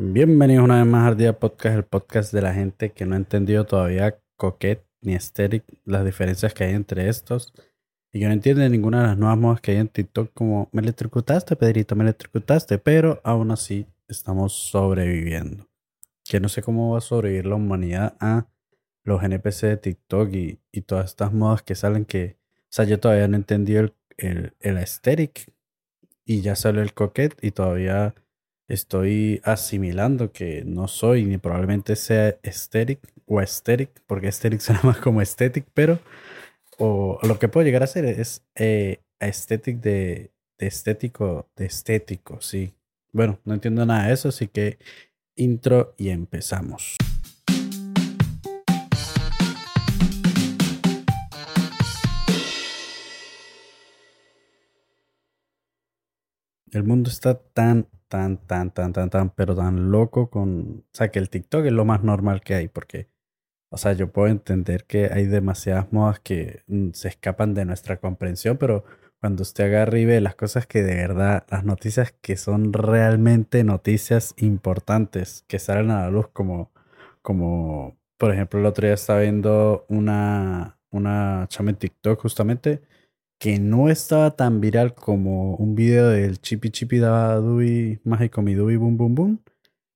Bienvenidos una vez más al Día Podcast, el podcast de la gente que no ha entendido todavía Coquette ni Aesthetic, las diferencias que hay entre estos. Y que no entiende ninguna de las nuevas modas que hay en TikTok, como me electrocutaste, Pedrito, me electrocutaste, pero aún así estamos sobreviviendo. Que no sé cómo va a sobrevivir la humanidad a los NPC de TikTok y, y todas estas modas que salen que, o sea, yo todavía no entendí el, el, el aesthetic y ya salió el coquette y todavía estoy asimilando que no soy ni probablemente sea aesthetic o aesthetic, porque aesthetic suena más como aesthetic, pero o lo que puedo llegar a ser es eh, de, de estético, de estético, sí. Bueno, no entiendo nada de eso, así que intro y empezamos. El mundo está tan, tan, tan, tan, tan, tan, pero tan loco con... O sea, que el TikTok es lo más normal que hay, porque, o sea, yo puedo entender que hay demasiadas modas que mm, se escapan de nuestra comprensión, pero cuando usted agarra y ve las cosas que de verdad, las noticias que son realmente noticias importantes, que salen a la luz como, como, por ejemplo, el otro día estaba viendo una, una chama en TikTok justamente que no estaba tan viral como un video del Chipi Chipi Daba Dubi Mágico Mi Dubi Boom Boom Boom,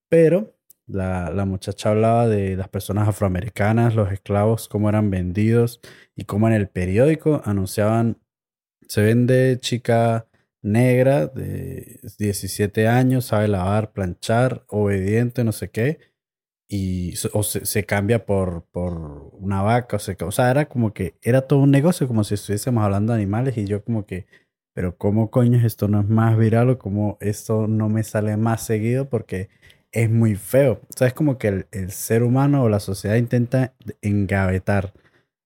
pero la, la, muchacha hablaba de las personas afroamericanas, los esclavos, cómo eran vendidos y cómo en el periódico anunciaban, se vende chica negra de 17 años, sabe lavar, planchar, obediente, no sé qué, y o se, cambia por, por una vaca, o, se, o sea, era como que era todo un negocio, como si estuviésemos hablando de animales y yo como que, pero ¿cómo coño esto no es más viral o cómo esto no me sale más seguido? Porque es muy feo. O sea, es como que el, el ser humano o la sociedad intenta engavetar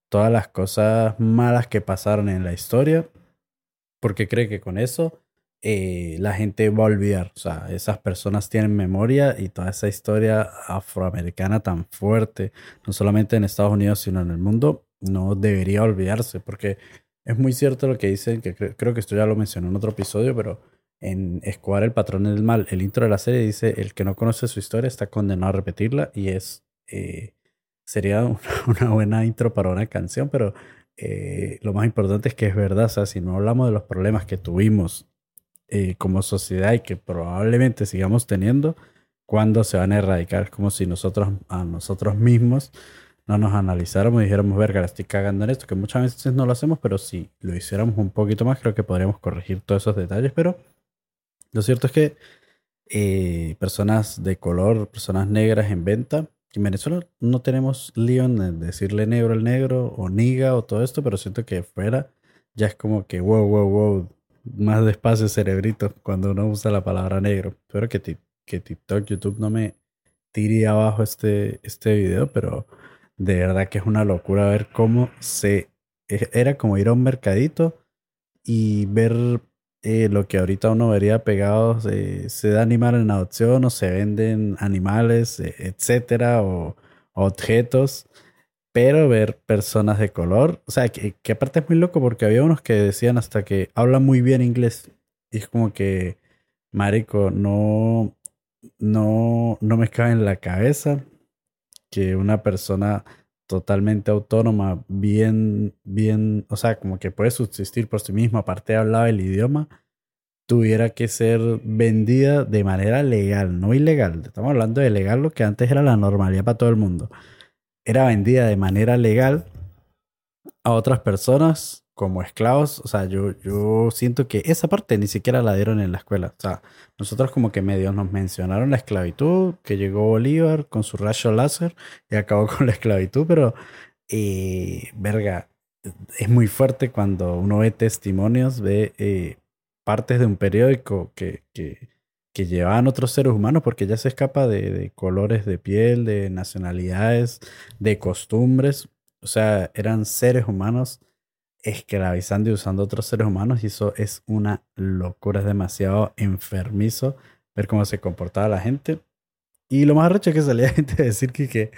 todas las cosas malas que pasaron en la historia porque cree que con eso eh, la gente va a olvidar. O sea, esas personas tienen memoria y toda esa historia afroamericana tan fuerte, no solamente en Estados Unidos, sino en el mundo, no debería olvidarse, porque es muy cierto lo que dicen, que cre creo que esto ya lo mencioné en otro episodio, pero en Escobar el patrón del mal, el intro de la serie dice, el que no conoce su historia está condenado a repetirla y es... Eh, sería una buena intro para una canción, pero eh, lo más importante es que es verdad, o sea, si no hablamos de los problemas que tuvimos eh, como sociedad y que probablemente sigamos teniendo, cuando se van a erradicar. Como si nosotros a nosotros mismos no nos analizáramos y dijéramos, verga, la estoy cagando en esto, que muchas veces no lo hacemos, pero si lo hiciéramos un poquito más, creo que podríamos corregir todos esos detalles. Pero lo cierto es que eh, personas de color, personas negras en venta, en Venezuela no tenemos lío en decirle negro al negro o niga o todo esto, pero siento que fuera ya es como que wow, wow, wow, más despacio cerebrito cuando uno usa la palabra negro. Espero que, que TikTok, YouTube no me tire abajo este, este video, pero de verdad que es una locura ver cómo se... E, era como ir a un mercadito y ver eh, lo que ahorita uno vería pegados, eh, se da animal en adopción o se venden animales, eh, etcétera, o, o objetos pero ver personas de color, o sea, que, aparte es muy loco porque había unos que decían hasta que hablan muy bien inglés y es como que, marico, no, no, no me cabe en la cabeza que una persona totalmente autónoma, bien, bien, o sea, como que puede subsistir por sí misma, aparte hablaba el idioma, tuviera que ser vendida de manera legal, no ilegal. Estamos hablando de legal, lo que antes era la normalidad para todo el mundo era vendida de manera legal a otras personas como esclavos. O sea, yo, yo siento que esa parte ni siquiera la dieron en la escuela. O sea, nosotros como que medio nos mencionaron la esclavitud, que llegó Bolívar con su rayo láser y acabó con la esclavitud, pero, eh, verga, es muy fuerte cuando uno ve testimonios, ve eh, partes de un periódico que, que que llevaban otros seres humanos porque ya se escapa de, colores de piel, de nacionalidades, de costumbres. O sea, eran seres humanos esclavizando y usando otros seres humanos y eso es una locura, es demasiado enfermizo ver cómo se comportaba la gente. Y lo más recho es que salía gente a decir que, que,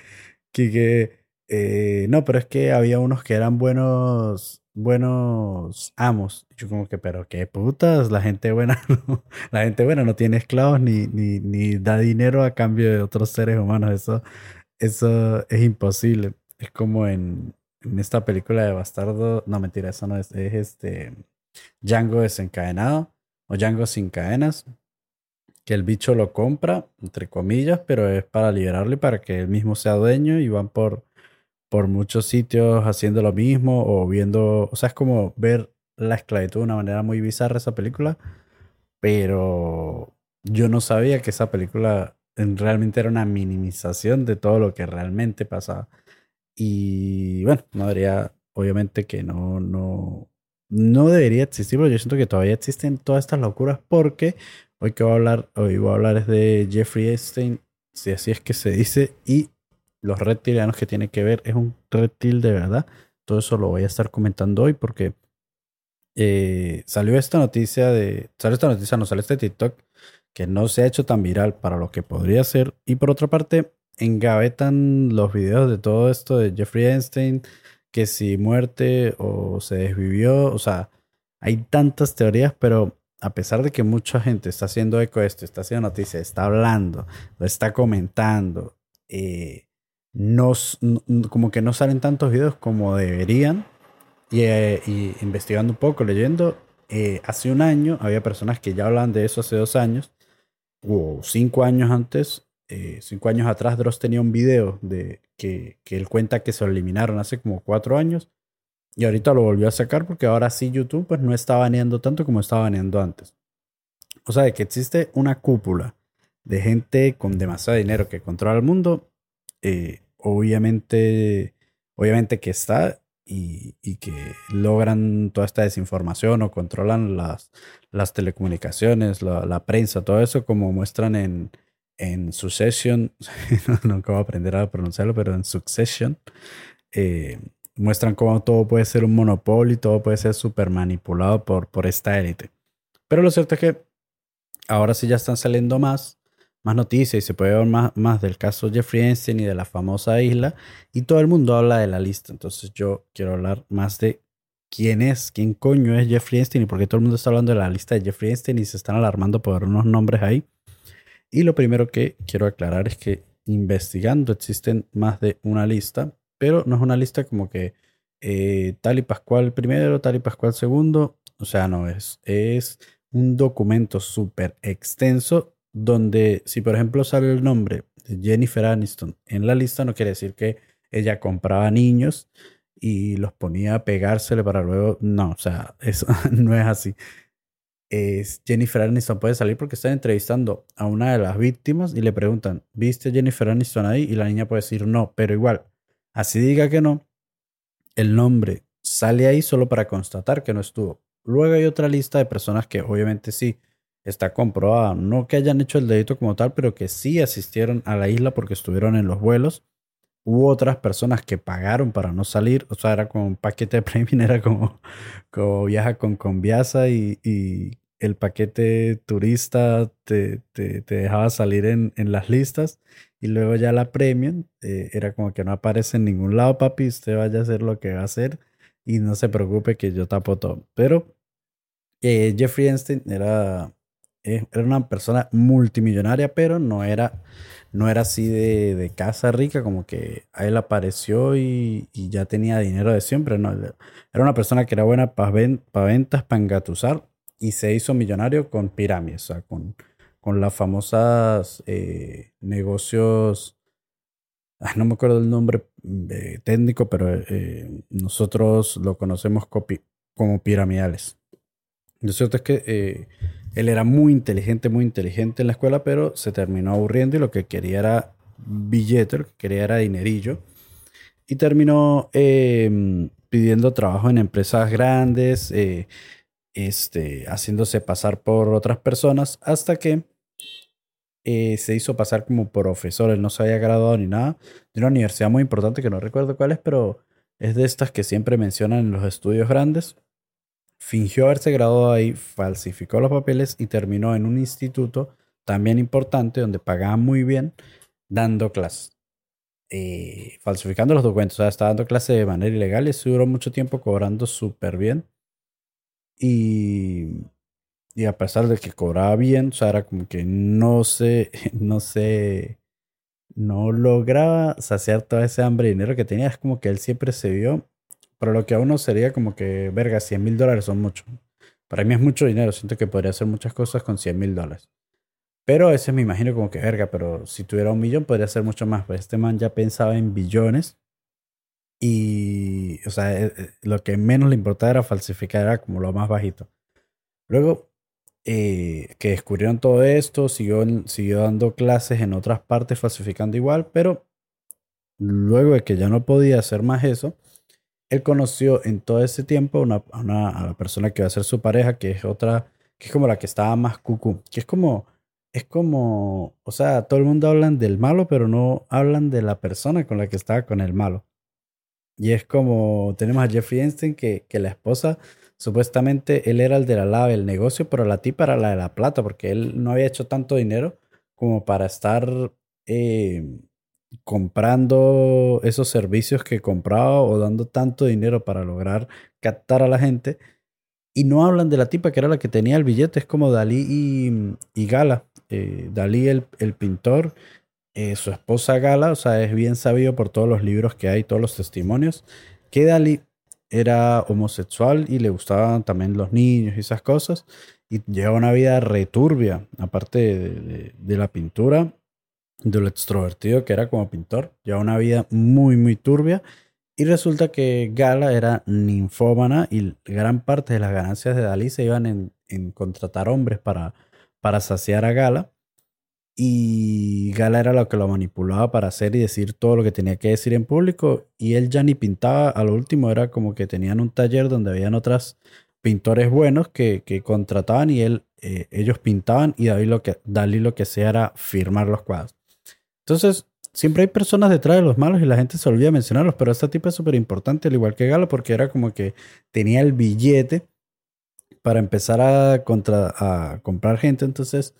que Eh, no, pero es que había unos que eran buenos, buenos amos. Yo como que, pero qué putas, la gente buena no, la gente buena no tiene esclavos ni, ni, da dinero a cambio de otros seres humanos. Eso, eso es imposible. Es como en, en esta película de Bastardo. No, mentira, eso no es. Es este Django desencadenado o Django sin cadenas. Que el bicho lo compra, entre comillas, pero es para liberarlo y para que él mismo sea dueño y van por por muchos sitios haciendo lo mismo o viendo, o sea, es como ver la esclavitud de una manera muy bizarra esa película, pero yo no sabía que esa película realmente era una minimización de todo lo que realmente pasaba. Y bueno, no debería, obviamente que no, no, no debería existir, pero yo siento que todavía existen todas estas locuras porque hoy que voy a hablar, hoy voy a hablar es de Jeffrey Epstein, si así es que se dice, y los reptilianos que tiene que ver, es un reptil de verdad. Todo eso lo voy a estar comentando hoy porque eh, salió esta noticia de. Salió esta noticia, no sale este TikTok que no se ha hecho tan viral para lo que podría ser. Y por otra parte, engavetan los videos de todo esto de Jeffrey Einstein, que si muerte o se desvivió. O sea, hay tantas teorías, pero a pesar de que mucha gente está haciendo eco de esto, está haciendo noticias, está hablando, lo está comentando, eh, no, como que no salen tantos videos como deberían. Y, eh, investigando un poco, leyendo, eh, hace un año había personas que ya hablan de eso hace dos años, o cinco años antes, eh, cinco años atrás, Dross tenía un video de que, que él cuenta que se lo eliminaron hace como cuatro años. Y ahorita lo volvió a sacar porque ahora sí YouTube pues no está baneando tanto como estaba baneando antes. O sea, de que existe una cúpula de gente con demasiado dinero que controla el mundo eh, obviamente, obviamente que está y, que logran toda esta desinformación o controlan las, las telecomunicaciones, la, prensa, todo eso como muestran en, en Succession, nunca voy a aprender a pronunciarlo, pero en Succession, eh, muestran cómo todo puede ser un monopolio y todo puede ser súper manipulado por, por esta élite. Pero lo cierto es que ahora sí ya están saliendo más más noticias y se puede ver más, más del caso Jeffrey Einstein y de la famosa isla y todo el mundo habla de la lista. Entonces yo quiero hablar más de quién es, quién coño es Jeffrey Einstein y por qué todo el mundo está hablando de la lista de Jeffrey Einstein y se están alarmando por unos nombres ahí. Y lo primero que quiero aclarar es que investigando existen más de una lista, pero no es una lista como que eh, tal y Pascual primero, tal y Pascual segundo. O sea, no es, es un documento súper extenso donde si por ejemplo sale el nombre de Jennifer Aniston en la lista, no quiere decir que ella compraba niños y los ponía a pegársele para luego. No, o sea, eso no es así. Es Jennifer Aniston puede salir porque están entrevistando a una de las víctimas y le preguntan, ¿viste Jennifer Aniston ahí? Y la niña puede decir no, pero igual, así diga que no, el nombre sale ahí solo para constatar que no estuvo. Luego hay otra lista de personas que obviamente sí está comprobado. No que hayan hecho el delito como tal, pero que sí asistieron a la isla porque estuvieron en los vuelos. Hubo otras personas que pagaron para no salir, o sea, era como un paquete de premium, era como, como viaja con Conviasa y, y el paquete turista te, te, te dejaba salir en, en, las listas y luego ya la premium eh, era como que no aparece en ningún lado, papi, usted vaya a hacer lo que va a hacer y no se preocupe que yo tapo todo. Pero eh, Jeffrey Einstein era era una persona multimillonaria, pero no era, no era así de, de casa rica, como que a él apareció y, y, ya tenía dinero de siempre. No, era una persona que era buena para ventas, para engatusar y se hizo millonario con pirámides, o sea, con, con las famosas eh, negocios. no me acuerdo el nombre eh, técnico, pero eh, nosotros lo conocemos como piramidales. Lo cierto es que él era muy inteligente, muy inteligente en la escuela, pero se terminó aburriendo y lo que quería era billete, lo que quería era dinerillo. Y terminó em, pidiendo trabajo en empresas grandes, eh, este, haciéndose pasar por otras personas, hasta que eh, se hizo pasar como profesor. Él no se había graduado ni nada de una universidad muy importante que no recuerdo cuál es, pero es de estas que siempre mencionan en los estudios grandes fingió haberse graduado ahí, falsificó los papeles y terminó en un instituto también importante donde pagaban muy bien dando clases. eh, falsificando los documentos. O sea, estaba dando clases de manera ilegal y se duró mucho tiempo cobrando súper bien. Y, y a pesar de que cobraba bien, o sea, era como que no se, no se, no lograba saciar toda ese hambre de dinero que tenía. Es como que él siempre se vio, pero lo que a uno sería como que, verga, 100 mil dólares son mucho. Para mí es mucho dinero, siento que podría hacer muchas cosas con 100 mil dólares. Pero a veces me imagino como que, verga, pero si tuviera un millón podría hacer mucho más. Pues este man ya pensaba en billones. Y, o sea, eh, eh, lo que menos le importaba era falsificar, era como lo más bajito. Luego, eh, que descubrieron todo esto, siguió, siguió dando clases en otras partes falsificando igual, pero luego de que ya no podía hacer más eso, él conoció en todo ese tiempo una, una, a la persona que va a ser su pareja, que es otra, que es como la que estaba más cucú, que es como, es como, o sea, todo el mundo hablan del malo, pero no hablan de la persona con la que estaba con el malo. Y es como, tenemos a Jeffrey Einstein, que, que la esposa, supuestamente él era el de la lava del negocio, pero la tipa era la de la plata, porque él no había hecho tanto dinero como para estar eh, comprando esos servicios que compraba o dando tanto dinero para lograr captar a la gente. Y no hablan de la tipa que era la que tenía el billete, es como Dalí y, Gala. Eh, Dalí, el, el pintor, eh, su esposa Gala, o sea, es bien sabido por todos los libros que hay, todos los testimonios, que Dalí era homosexual y le gustaban también los niños y esas cosas. Y lleva una vida returbia, aparte de, de la pintura, de lo extrovertido que era como pintor. Lleva una vida muy, muy turbia. Y resulta que Gala era ninfómana y gran parte de las ganancias de Dalí se iban en, en contratar hombres para, para saciar a Gala. Y Gala era lo que lo manipulaba para hacer y decir todo lo que tenía que decir en público. Y él ya ni pintaba, a lo último era como que tenían un taller donde habían otros pintores buenos que, que contrataban y él, eh, ellos pintaban y Dalí lo, que, Dalí lo que hacía era firmar los cuadros. Entonces, siempre hay personas detrás de los malos y la gente se olvida mencionarlos, pero esta tipo es súper importante, al igual que Galo, porque era como que tenía el billete para empezar a, contra, a comprar gente. Entonces,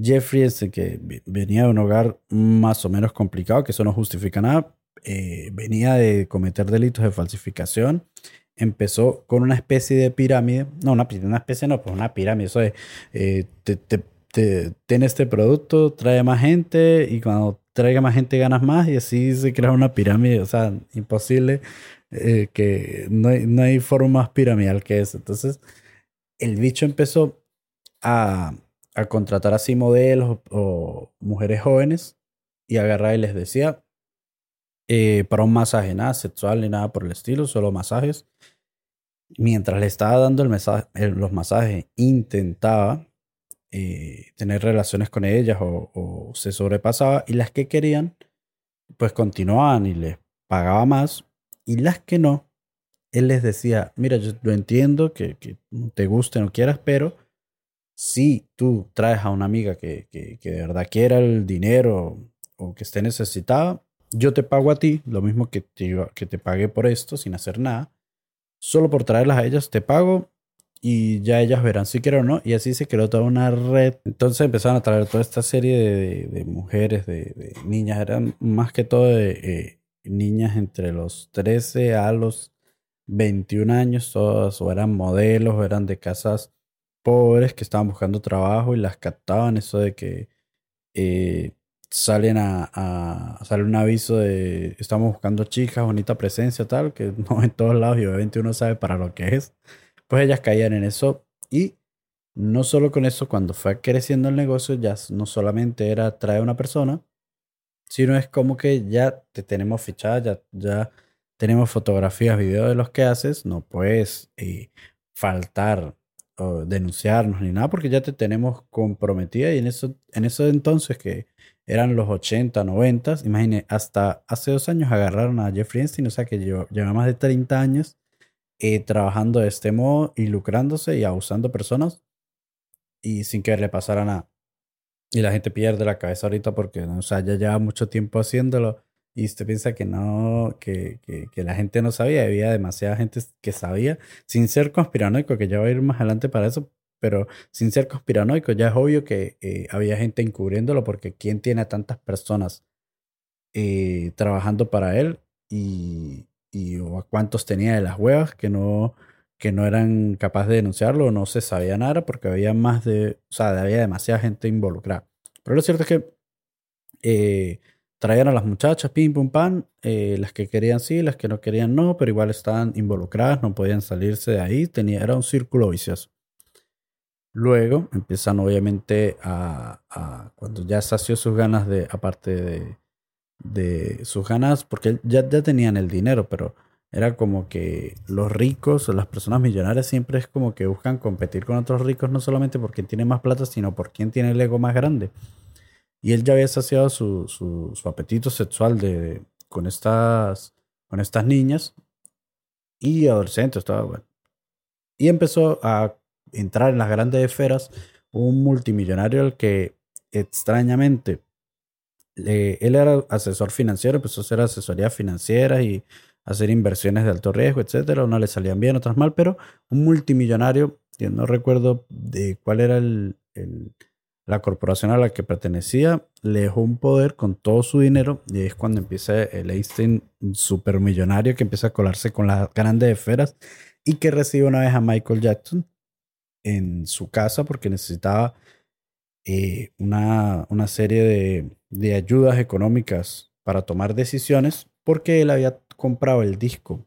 Jeffrey, este que venía de un hogar más o menos complicado, que eso no justifica nada, eh, venía de cometer delitos de falsificación. Empezó con una especie de pirámide, no, una, una especie no, pues una pirámide, eso de, eh, te, te, tiene este producto, trae más gente y cuando traiga más gente ganas más y así se crea una pirámide, o sea, imposible eh, que no hay, no hay forma más piramidal que eso. Entonces, el bicho empezó a, a contratar así modelos o, mujeres jóvenes y agarrar y les decía, eh, para un masaje, nada sexual ni nada por el estilo, solo masajes. Mientras le estaba dando el mensaje, los masajes, intentaba eh, tener relaciones con ellas o, se sobrepasaba y las que querían pues continuaban y les pagaba más y las que no, él les decía, mira, yo lo entiendo que, que te guste, no quieras, pero si tú traes a una amiga que, que, que de verdad quiera el dinero o que esté necesitada, yo te pago a ti, lo mismo que te, que te pagué por esto sin hacer nada. Solo por traerlas a ellas te pago y ya ellas verán si quieren o no. Y así se creó toda una red. Entonces empezaron a traer toda esta serie de, de, mujeres, de, niñas. Eran más que todo de eh, niñas entre los 13 a los 21 años. Todas o eran modelos o eran de casas pobres que estaban buscando trabajo y las captaban. Eso de que eh, salen a, a, sale un aviso de estamos buscando chicas, bonita presencia, tal, que no en todos lados y obviamente uno sabe para lo que es pues ellas caían en eso. Y no solo con eso, cuando fue creciendo el negocio, ya no solamente era traer una persona, sino es como que ya te tenemos fichada, ya, ya tenemos fotografías, videos de los que haces, no puedes eh, faltar o denunciarnos ni nada porque ya te tenemos comprometida. Y en eso, en eso entonces que eran los 80, 90, imagine, hasta hace dos años agarraron a Jeffrey Einstein, o sea que lleva más de 30 años eh, trabajando de este modo y lucrándose y abusando personas y sin que le pasara nada. Y la gente pierde la cabeza ahorita porque, o sea, ya lleva mucho tiempo haciéndolo y usted piensa que no, que, que, la gente no sabía, había demasiada gente que sabía, sin ser conspiranoico, que ya va a ir más adelante para eso, pero sin ser conspiranoico, ya es obvio que eh, había gente encubriéndolo porque ¿quién tiene a tantas personas eh, trabajando para él y, y a cuántos tenía de las huevas que no, que no eran capaces de denunciarlo, no se sabía nada porque había más de, o sea, había demasiada gente involucrada. Pero lo cierto es que eh, traían a las muchachas, pim, pum, pan, eh, las que querían sí, las que no querían no, pero igual estaban involucradas, no podían salirse de ahí, tenía, era un círculo vicioso. Luego empiezan obviamente a, a cuando ya sació sus ganas de, aparte de, de sus ganas, porque ya, ya tenían el dinero, pero era como que los ricos las personas millonarias siempre es como que buscan competir con otros ricos, no solamente por quien tiene más plata, sino por quien tiene el ego más grande. Y él ya había saciado su, su, su apetito sexual de, con, estas, con estas niñas y adolescentes, estaba bueno. Y empezó a entrar en las grandes esferas un multimillonario al que extrañamente él era asesor financiero, empezó a hacer asesoría financiera y hacer inversiones de alto riesgo, etcétera. Unas le salían bien, otras mal, pero un multimillonario, yo no recuerdo de cuál era la corporación a la que pertenecía, le dejó un poder con todo su dinero y es cuando empieza el Einstein supermillonario que empieza a colarse con las grandes esferas y que recibe una vez a Michael Jackson en su casa porque necesitaba eh, una, una, serie de, de ayudas económicas para tomar decisiones porque él había comprado el disco.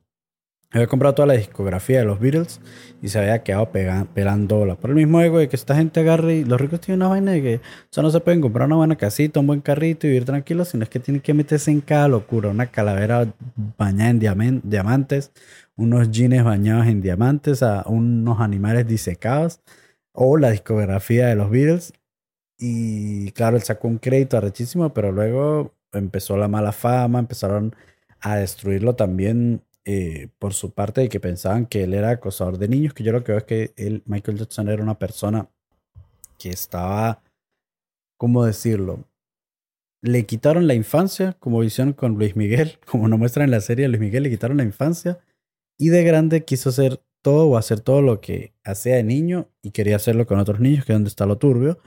Había comprado toda la discografía de los Beatles y se había quedado pelando por el mismo ego de que esta gente agarre y los ricos tienen una vaina de que o no se pueden comprar una buena casita, un buen carrito y vivir tranquilos, sino es que tienen que meterse en cada locura, una calavera bañada en diamantes, unos jeans bañados en diamantes, a unos animales disecados o la discografía de los Beatles. Y claro, él sacó un crédito arrechísimo, pero luego empezó la mala fama, empezaron a destruirlo también eh, por su parte de que pensaban que él era acosador de niños, que yo lo que veo es que él, Michael Jackson era una persona que estaba, ¿cómo decirlo? Le quitaron la infancia, como hicieron con Luis Miguel, como nos muestran en la serie, Luis Miguel le quitaron la infancia y de grande quiso hacer todo o hacer todo lo que hacía de niño y quería hacerlo con otros niños, que es donde está lo turbio.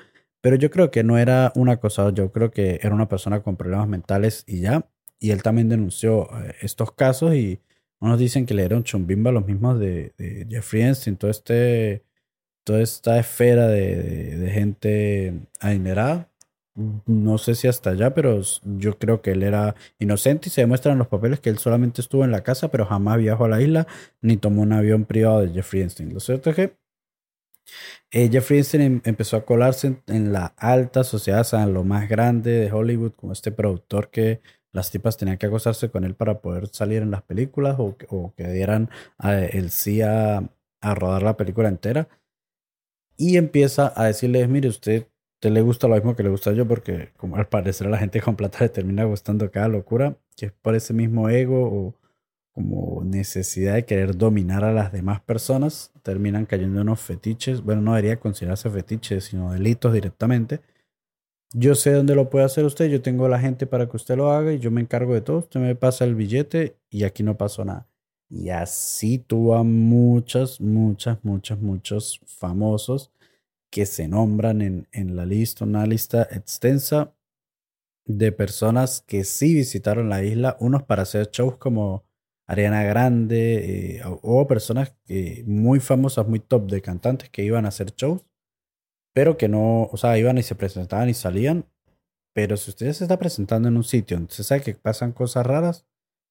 Pero yo creo que no era un acosador, yo creo que era una persona con problemas mentales y ya y él también denunció eh, estos casos y unos dicen que le dieron chumbimba a los mismos de, de Jeffrey este, toda esta esfera de, gente adinerada. No sé si hasta allá, pero yo creo que él era inocente y se demuestra en los papeles que él solamente estuvo en la casa, pero jamás viajó a la isla ni tomó un avión privado de Jeffrey. Lo cierto es que eh, Jeffrey Epstein em, empezó a colarse en, la alta sociedad, o sea, en lo más grande de Hollywood, como este productor que las tipas tenían que acostarse con él para poder salir en las películas o, que dieran el sí a, rodar la película entera. Y empieza a decirles, mire, usted te le gusta lo mismo que le gusta yo, porque como al parecer a la gente con plata le termina gustando cada locura, que es por ese mismo ego o como necesidad de querer dominar a las demás personas, terminan cayendo en unos fetiches, bueno, no debería considerarse fetiches, sino delitos directamente, yo sé dónde lo puede hacer usted, yo tengo la gente para que usted lo haga y yo me encargo de todo. Usted me pasa el billete y aquí no pasó nada. Y así tuvo a muchas, muchas, muchas, muchos famosos que se nombran en, en la lista, una lista extensa de personas que sí visitaron la isla, unos para hacer shows como Ariana Grande, eh, o, personas muy famosas, muy top de cantantes que iban a hacer shows pero que no, o sea, iban y se presentaban y salían. Pero si usted se está presentando en un sitio donde se sabe que pasan cosas raras,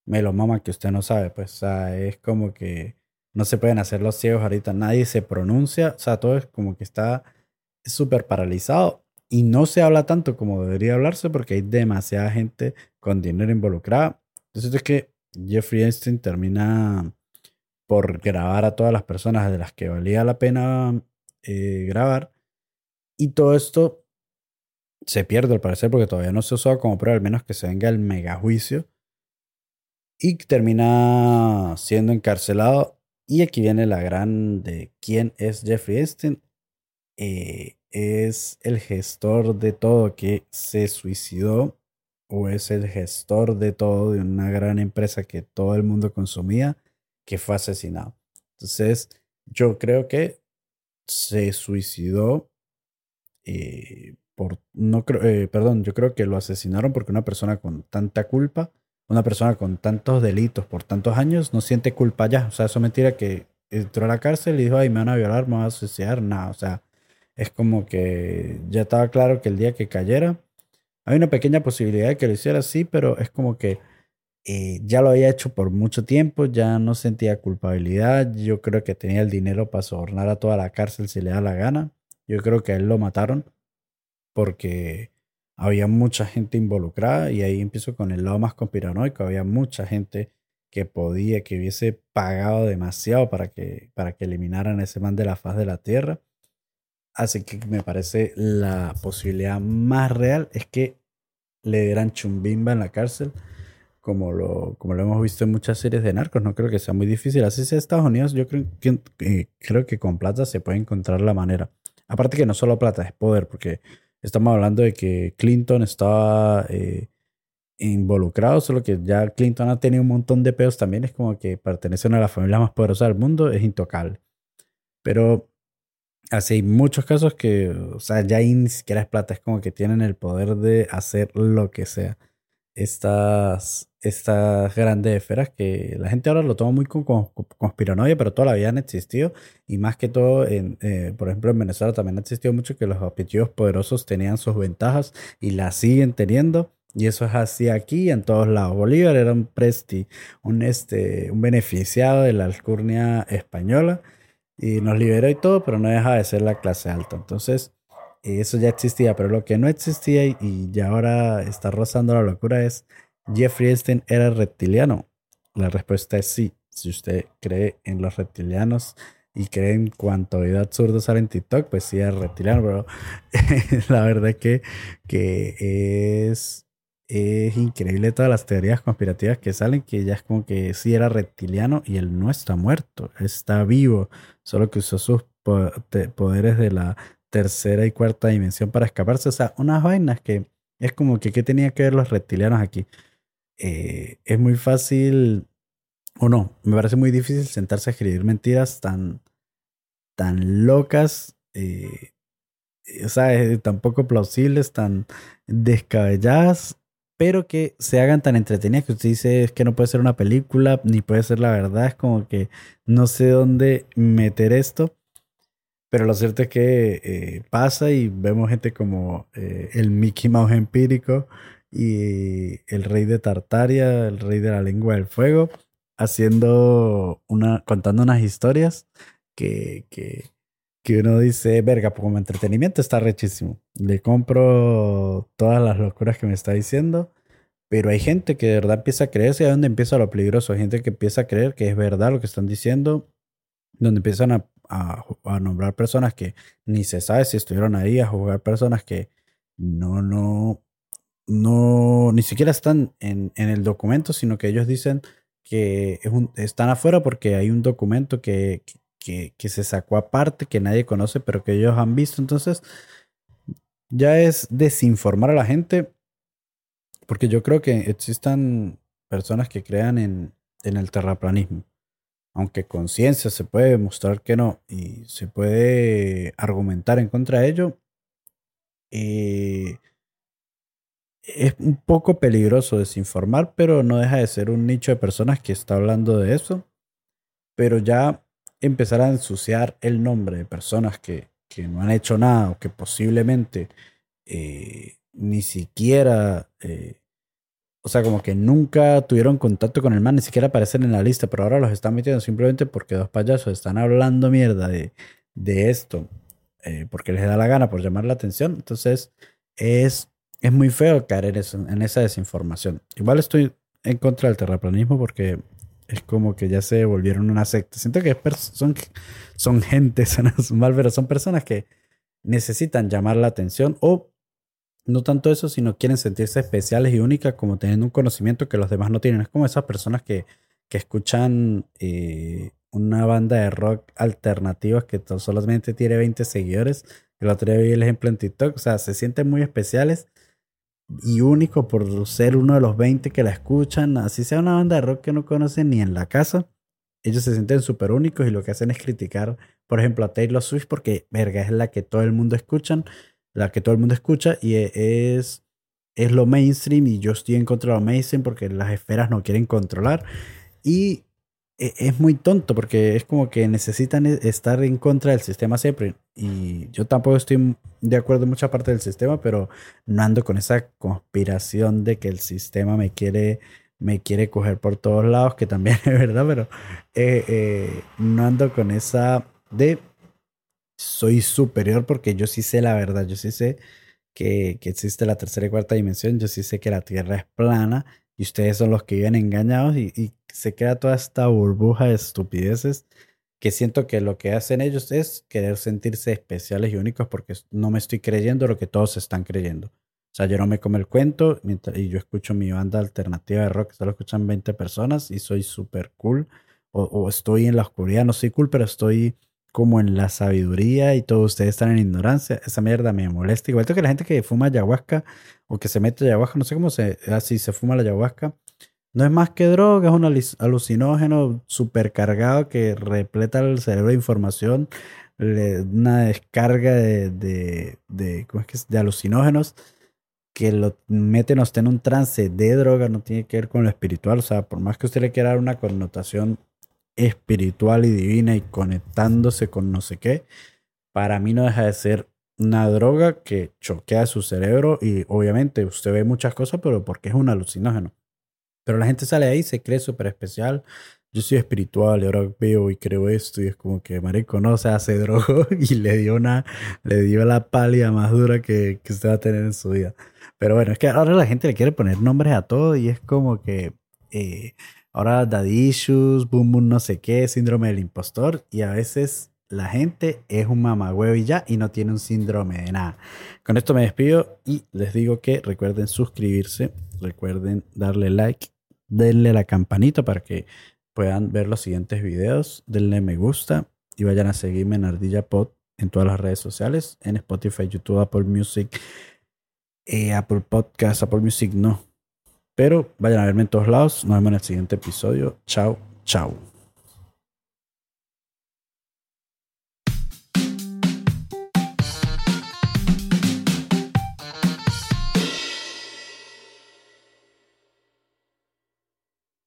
me lo mama que usted no sabe. Pues, o sea, es como que no se pueden hacer los ciegos ahorita, nadie se pronuncia, o sea, todo es como que está súper paralizado y no se habla tanto como debería hablarse porque hay demasiada gente con dinero involucrada. Entonces es que Jeffrey Einstein termina por grabar a todas las personas de las que valía la pena eh, grabar y todo esto se pierde al parecer porque todavía no se usó como prueba, al menos que se venga el mega juicio. Y termina siendo encarcelado. Y aquí viene la gran de quién es Jeffrey Epstein. Eh, es el gestor de todo que se suicidó o es el gestor de todo de una gran empresa que todo el mundo consumía que fue asesinado. Entonces, yo creo que se suicidó eh, por no creo, eh, perdón, yo creo que lo asesinaron porque una persona con tanta culpa, una persona con tantos delitos por tantos años no siente culpa ya. O sea, eso mentira que entró a la cárcel y dijo, ay, me van a violar, me van a suicidar, nada. O sea, es como que ya estaba claro que el día que cayera, hay una pequeña posibilidad de que lo hiciera así, pero es como que eh, ya lo había hecho por mucho tiempo, ya no sentía culpabilidad, yo creo que tenía el dinero para sobornar a toda la cárcel si le da la gana. Yo creo que a él lo mataron porque había mucha gente involucrada y ahí empiezo con el lado más conspiranoico, había mucha gente que podía, que hubiese pagado demasiado para que, para que eliminaran ese man de la faz de la tierra. Así que me parece la posibilidad más real es que le dieran chumbimba en la cárcel, como lo, como lo hemos visto en muchas series de narcos. No creo que sea muy difícil. Así sea Estados Unidos, yo creo que, eh, creo que con plata se puede encontrar la manera. Aparte que no solo plata, es poder, porque estamos hablando de que Clinton estaba eh, involucrado, solo que ya Clinton ha tenido un montón de peos también, es como que pertenece a una de las familias más poderosas del mundo, es intocable. Pero así hay muchos casos que, o sea, ya ni siquiera es plata, es como que tienen el poder de hacer lo que sea. Estas, estas grandes esferas que la gente ahora lo toma muy con, conspiranoia, pero toda han existido. Y más que todo, en, eh, por ejemplo, en Venezuela también ha existido mucho que los apellidos poderosos tenían sus ventajas y las siguen teniendo. Y eso es así aquí en todos lados. Bolívar era un presti, un, este, un beneficiado de la alcurnia española y nos liberó y todo, pero no deja de ser la clase alta. Entonces, eso ya existía, pero lo que no existía y, ya ahora está rozando la locura es, ¿Jeffrey Epstein era reptiliano? La respuesta es sí. Si usted cree en los reptilianos y cree en cuanto vida absurdo sale en TikTok, pues sí es reptiliano, pero la verdad que, que es es increíble todas las teorías conspirativas que salen, que ya es como que sí era reptiliano y él no está muerto, está vivo, solo que usó sus poderes de la tercera y cuarta dimensión para escaparse. O sea, unas vainas que es como que, ¿qué tenía que ver los reptilianos aquí? Eh, es muy fácil, o no, me parece muy difícil sentarse a escribir mentiras tan, tan locas. Eh, o sea, eh, tan poco plausibles, tan descabelladas pero que se hagan tan entretenidas que usted dice es que no puede ser una película, ni puede ser la verdad, es como que no sé dónde meter esto. Pero lo cierto es que eh, pasa y vemos gente como eh, el Mickey Mouse empírico y el rey de Tartaria, el rey de la lengua del fuego, haciendo una, contando unas historias que, que, que uno dice, verga, pues como entretenimiento está rechísimo. Le compro todas las locuras que me está diciendo, pero hay gente que de verdad empieza a creerse y es donde empieza lo peligroso. Hay gente que empieza a creer que es verdad lo que están diciendo, donde empiezan a, a, nombrar personas que ni se sabe si estuvieron ahí, a jugar personas que no, no, no, ni siquiera están en, en el documento, sino que ellos dicen que es un, están afuera porque hay un documento que, se sacó aparte, que nadie conoce, pero que ellos han visto. Entonces, ya es desinformar a la gente, porque yo creo que existan personas que crean en, en el terraplanismo. Aunque con ciencia se puede demostrar que no y se puede argumentar en contra de ello, eh, es un poco peligroso desinformar, pero no deja de ser un nicho de personas que está hablando de eso. Pero ya empezar a ensuciar el nombre de personas que, que no han hecho nada o que posiblemente eh, ni siquiera, eh, o sea, como que nunca tuvieron contacto con el man, ni siquiera aparecen en la lista, pero ahora los están metiendo simplemente porque dos payasos están hablando mierda de, de esto, eh, porque les da la gana por llamar la atención. Entonces, es, es muy feo caer en, en esa desinformación. Igual estoy en contra del terraplanismo porque es como que ya se volvieron una secta. Siento que son, son gente, son mal, pero son personas que necesitan llamar la atención o no tanto eso, sino quieren sentirse especiales y únicas como teniendo un conocimiento que los demás no tienen. Es como esas personas que, que escuchan eh, una banda de rock alternativa que solamente tiene 20 seguidores. El otro día vi el ejemplo en TikTok. O sea, se sienten muy especiales y único por ser uno de los 20 que la escuchan, así sea una banda de rock que no conocen ni en la casa, ellos se sienten súper únicos y lo que hacen es criticar, por ejemplo, a Taylor Swift porque, verga, es la que todo el mundo escuchan, la que todo el mundo escucha y e, es, es lo mainstream y yo estoy en contra de lo mainstream porque las esferas no quieren controlar. Y es muy tonto porque es como que necesitan e, estar en contra del sistema siempre. Y yo tampoco estoy de acuerdo en mucha parte del sistema, pero no ando con esa conspiración de que el sistema me quiere, me quiere coger por todos lados, que también es verdad, pero eh, eh, no ando con esa de soy superior porque yo sí sé la verdad, yo sí sé que, que existe la tercera y cuarta dimensión, yo sí sé que la Tierra es plana y ustedes son los que viven engañados y, se queda toda esta burbuja de estupideces que siento que lo que hacen ellos es querer sentirse especiales y únicos porque no me estoy creyendo lo que todos están creyendo. O sea, yo no me como el cuento y yo escucho mi banda alternativa de rock, solo escuchan 20 personas y soy súper cool. O, estoy en la oscuridad, no soy cool, pero estoy como en la sabiduría y todos ustedes están en ignorancia. Esa mierda me molesta. Igual que la gente que fuma ayahuasca o que se mete ayahuasca, no sé cómo se, así se fuma la ayahuasca. No es más que droga, es un alucinógeno supercargado que repleta el cerebro de información, una descarga de, de, de, ¿cómo es que de alucinógenos que lo meten a usted en un trance de droga, no tiene que ver con lo espiritual. O sea, por más que usted le quiera dar una connotación espiritual y divina y conectándose con no sé qué, para mí no deja de ser una droga que choquea su cerebro y obviamente usted ve muchas cosas, pero porque es un alucinógeno. Pero la gente sale ahí, se cree súper especial. Yo soy espiritual y ahora veo y creo esto y es como que marico no se hace droga y le dio una, le dio la pálida más dura que, que usted va a tener en su vida. Pero bueno, es que ahora la gente le quiere poner nombres a todo y es como que eh, Ahora daddy issues, boom boom no sé qué, síndrome del impostor y a veces la gente es un mamagüevo y ya y no tiene un síndrome de nada. Con esto me despido y les digo que recuerden suscribirse, recuerden darle like, denle la campanita para que puedan ver los siguientes videos, denle me gusta y vayan a seguirme en Ardilla Pod en todas las redes sociales, en Spotify, YouTube, Apple Music, eh, Apple Podcast, Apple Music no, pero vayan a verme en todos lados. Nos vemos en el siguiente episodio. Chao, chao.